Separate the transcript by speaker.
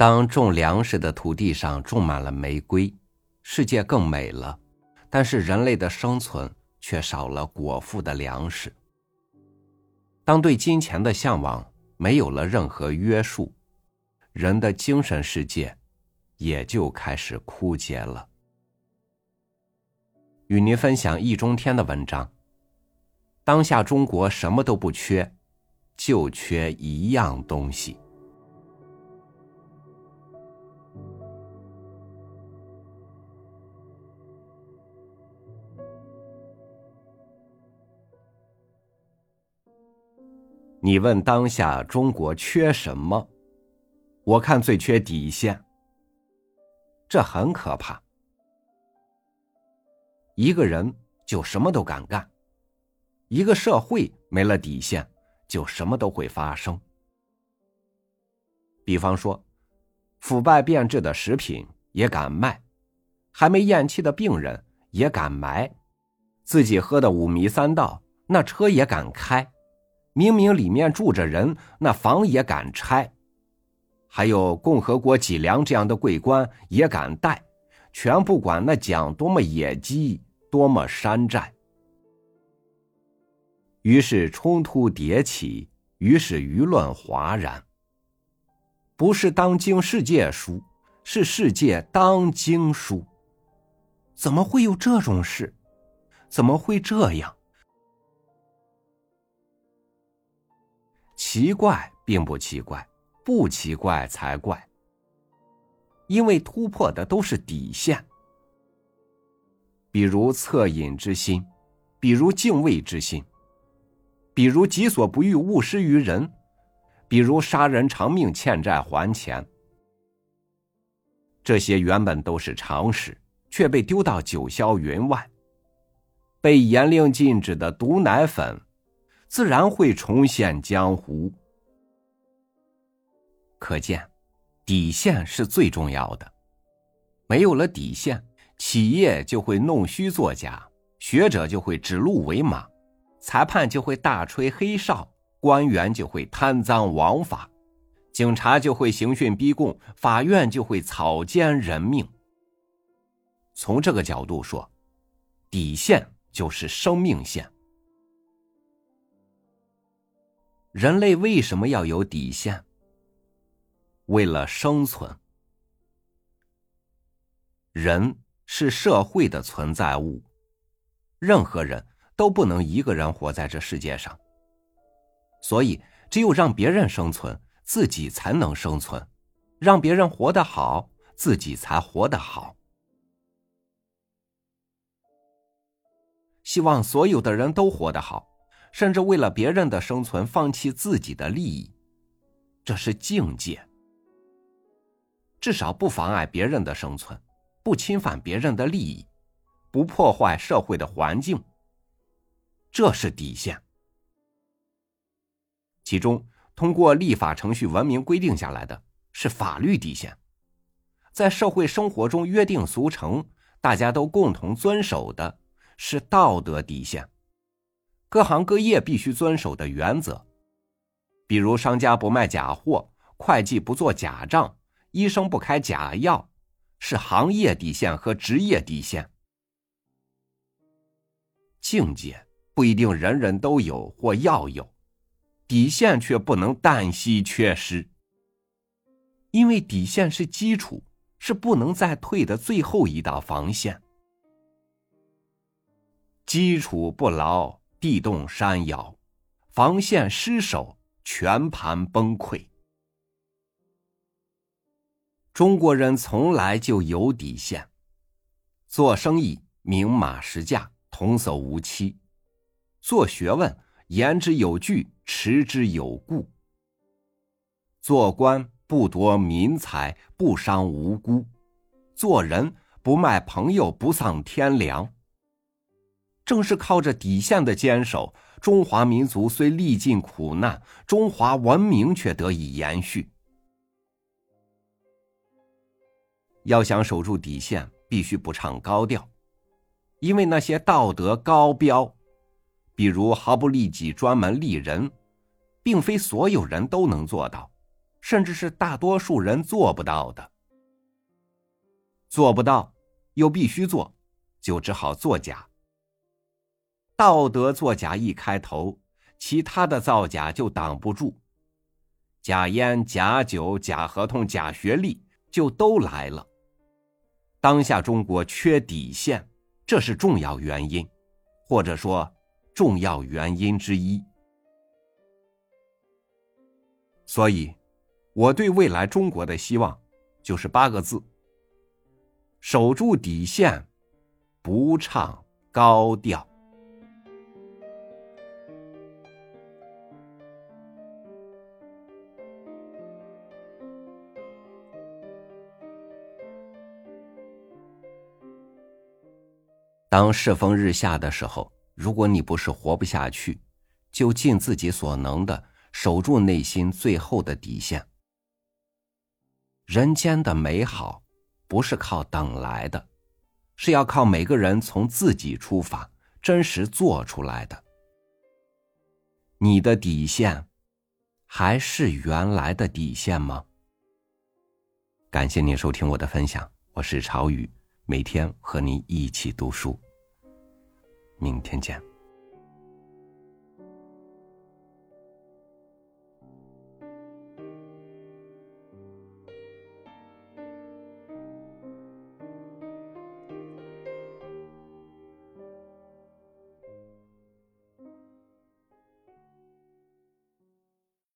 Speaker 1: 当种粮食的土地上种满了玫瑰，世界更美了，但是人类的生存却少了果腹的粮食。当对金钱的向往没有了任何约束，人的精神世界也就开始枯竭了。与您分享易中天的文章。当下中国什么都不缺，就缺一样东西。你问当下中国缺什么？我看最缺底线。这很可怕。一个人就什么都敢干，一个社会没了底线，就什么都会发生。比方说，腐败变质的食品也敢卖，还没咽气的病人也敢埋，自己喝的五迷三道，那车也敢开。明明里面住着人，那房也敢拆，还有共和国脊梁这样的桂冠也敢戴，全不管那讲多么野鸡，多么山寨。于是冲突迭起，于是舆论哗然。不是当今世界输，是世界当今输。怎么会有这种事？怎么会这样？奇怪并不奇怪，不奇怪才怪。因为突破的都是底线，比如恻隐之心，比如敬畏之心，比如己所不欲，勿施于人，比如杀人偿命，欠债还钱。这些原本都是常识，却被丢到九霄云外。被严令禁止的毒奶粉。自然会重现江湖。可见，底线是最重要的。没有了底线，企业就会弄虚作假，学者就会指鹿为马，裁判就会大吹黑哨，官员就会贪赃枉法，警察就会刑讯逼供，法院就会草菅人命。从这个角度说，底线就是生命线。人类为什么要有底线？为了生存。人是社会的存在物，任何人都不能一个人活在这世界上。所以，只有让别人生存，自己才能生存；让别人活得好，自己才活得好。希望所有的人都活得好。甚至为了别人的生存，放弃自己的利益，这是境界。至少不妨碍别人的生存，不侵犯别人的利益，不破坏社会的环境，这是底线。其中，通过立法程序文明规定下来的是法律底线，在社会生活中约定俗成，大家都共同遵守的是道德底线。各行各业必须遵守的原则，比如商家不卖假货，会计不做假账，医生不开假药，是行业底线和职业底线。境界不一定人人都有或要有，底线却不能旦夕缺失，因为底线是基础，是不能再退的最后一道防线。基础不牢。地动山摇，防线失守，全盘崩溃。中国人从来就有底线，做生意明码实价，童叟无欺；做学问言之有据，持之有故；做官不夺民财，不伤无辜；做人不卖朋友，不丧天良。正是靠着底线的坚守，中华民族虽历尽苦难，中华文明却得以延续。要想守住底线，必须不唱高调，因为那些道德高标，比如毫不利己、专门利人，并非所有人都能做到。甚至是大多数人做不到的。做不到，又必须做，就只好作假。道德作假一开头，其他的造假就挡不住。假烟、假酒、假合同、假学历，就都来了。当下中国缺底线，这是重要原因，或者说重要原因之一。所以，我对未来中国的希望，就是八个字。守住底线，不唱高调。当世风日下的时候，如果你不是活不下去，就尽自己所能的守住内心最后的底线。人间的美好。不是靠等来的，是要靠每个人从自己出发，真实做出来的。你的底线，还是原来的底线吗？感谢您收听我的分享，我是朝雨，每天和你一起读书。明天见。